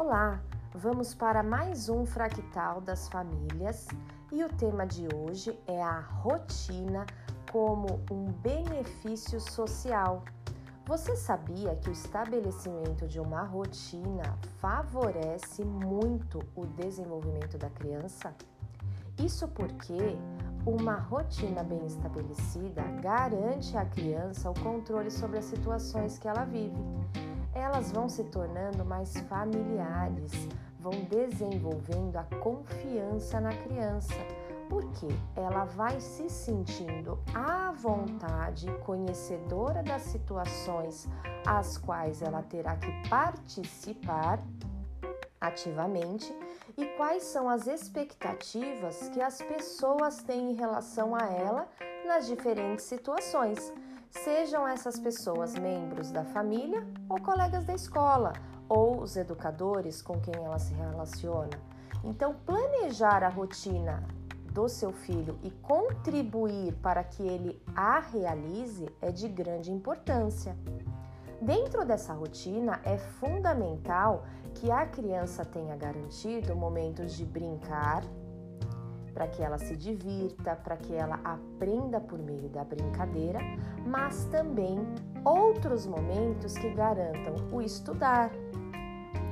Olá, vamos para mais um fractal das famílias e o tema de hoje é a rotina como um benefício social. Você sabia que o estabelecimento de uma rotina favorece muito o desenvolvimento da criança? Isso porque uma rotina bem estabelecida garante à criança o controle sobre as situações que ela vive. Elas vão se tornando mais familiares, vão desenvolvendo a confiança na criança, porque ela vai se sentindo à vontade, conhecedora das situações às quais ela terá que participar ativamente e quais são as expectativas que as pessoas têm em relação a ela nas diferentes situações sejam essas pessoas membros da família ou colegas da escola, ou os educadores com quem ela se relaciona. Então, planejar a rotina do seu filho e contribuir para que ele a realize é de grande importância. Dentro dessa rotina, é fundamental que a criança tenha garantido momentos de brincar, para que ela se divirta, para que ela aprenda por meio da brincadeira, mas também outros momentos que garantam o estudar,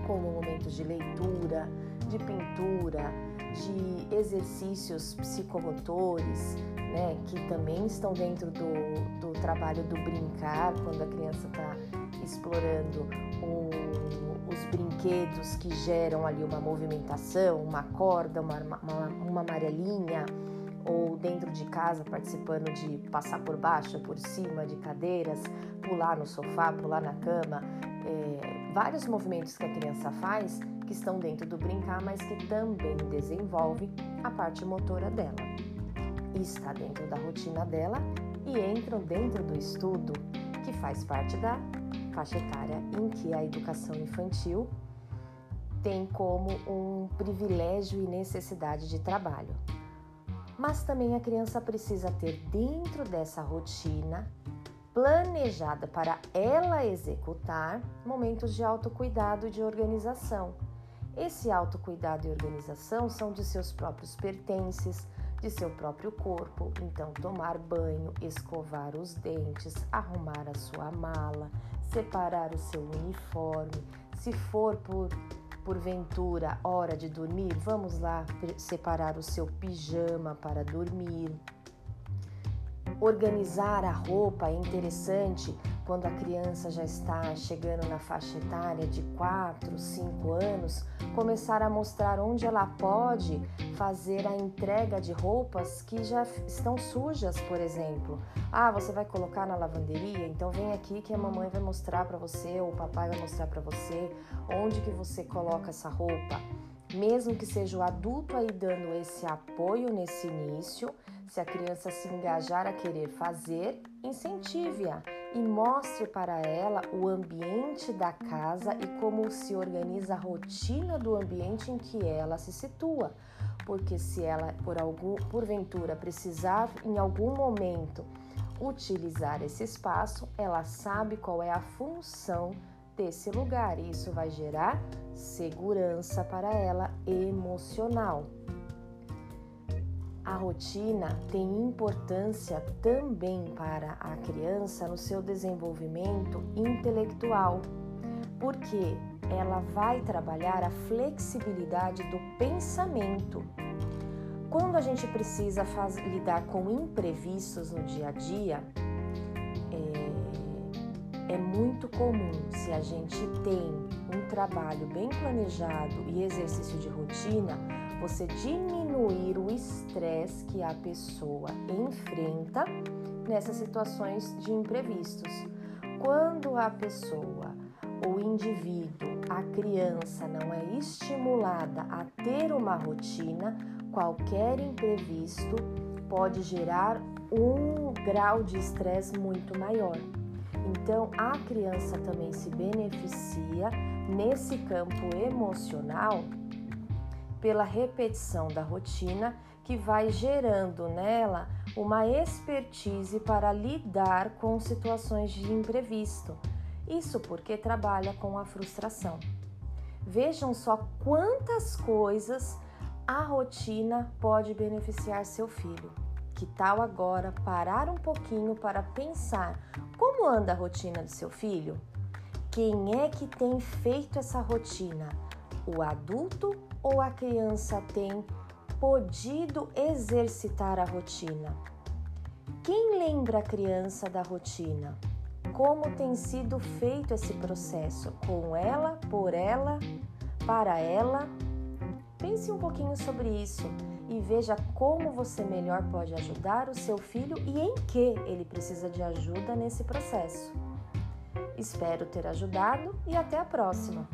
como momentos de leitura, de pintura, de exercícios psicomotores, né, que também estão dentro do, do trabalho do brincar, quando a criança está explorando o, os brinquedos que geram ali uma movimentação, uma corda, uma, uma, uma amarelinha, ou dentro de casa participando de passar por baixo, por cima de cadeiras, pular no sofá, pular na cama, é, vários movimentos que a criança faz que estão dentro do brincar, mas que também desenvolvem a parte motora dela. E está dentro da rotina dela e entram dentro do estudo, que faz parte da faixa etária em que a educação infantil tem como um privilégio e necessidade de trabalho. Mas também a criança precisa ter dentro dessa rotina planejada para ela executar momentos de autocuidado e de organização. Esse autocuidado e organização são de seus próprios pertences, de seu próprio corpo, então tomar banho, escovar os dentes, arrumar a sua mala, separar o seu uniforme. Se for por porventura hora de dormir, vamos lá separar o seu pijama para dormir. Organizar a roupa é interessante quando a criança já está chegando na faixa etária de 4, 5 anos, começar a mostrar onde ela pode fazer a entrega de roupas que já estão sujas, por exemplo. Ah, você vai colocar na lavanderia? Então vem aqui que a mamãe vai mostrar para você ou o papai vai mostrar para você onde que você coloca essa roupa. Mesmo que seja o adulto aí dando esse apoio nesse início, se a criança se engajar a querer fazer, incentive-a e mostre para ela o ambiente da casa e como se organiza a rotina do ambiente em que ela se situa. Porque se ela por algum porventura precisar em algum momento utilizar esse espaço, ela sabe qual é a função desse lugar e isso vai gerar segurança para ela emocional. A rotina tem importância também para a criança no seu desenvolvimento intelectual, porque ela vai trabalhar a flexibilidade do pensamento. Quando a gente precisa faz, lidar com imprevistos no dia a dia, é, é muito comum se a gente tem um trabalho bem planejado e exercício de rotina você diminuir o estresse que a pessoa enfrenta nessas situações de imprevistos. Quando a pessoa, o indivíduo, a criança não é estimulada a ter uma rotina, qualquer imprevisto pode gerar um grau de estresse muito maior. Então, a criança também se beneficia nesse campo emocional pela repetição da rotina que vai gerando nela uma expertise para lidar com situações de imprevisto. Isso porque trabalha com a frustração. Vejam só quantas coisas a rotina pode beneficiar seu filho. Que tal agora parar um pouquinho para pensar como anda a rotina do seu filho? Quem é que tem feito essa rotina? O adulto ou a criança tem podido exercitar a rotina? Quem lembra a criança da rotina? Como tem sido feito esse processo? Com ela, por ela, para ela? Pense um pouquinho sobre isso e veja como você melhor pode ajudar o seu filho e em que ele precisa de ajuda nesse processo. Espero ter ajudado e até a próxima!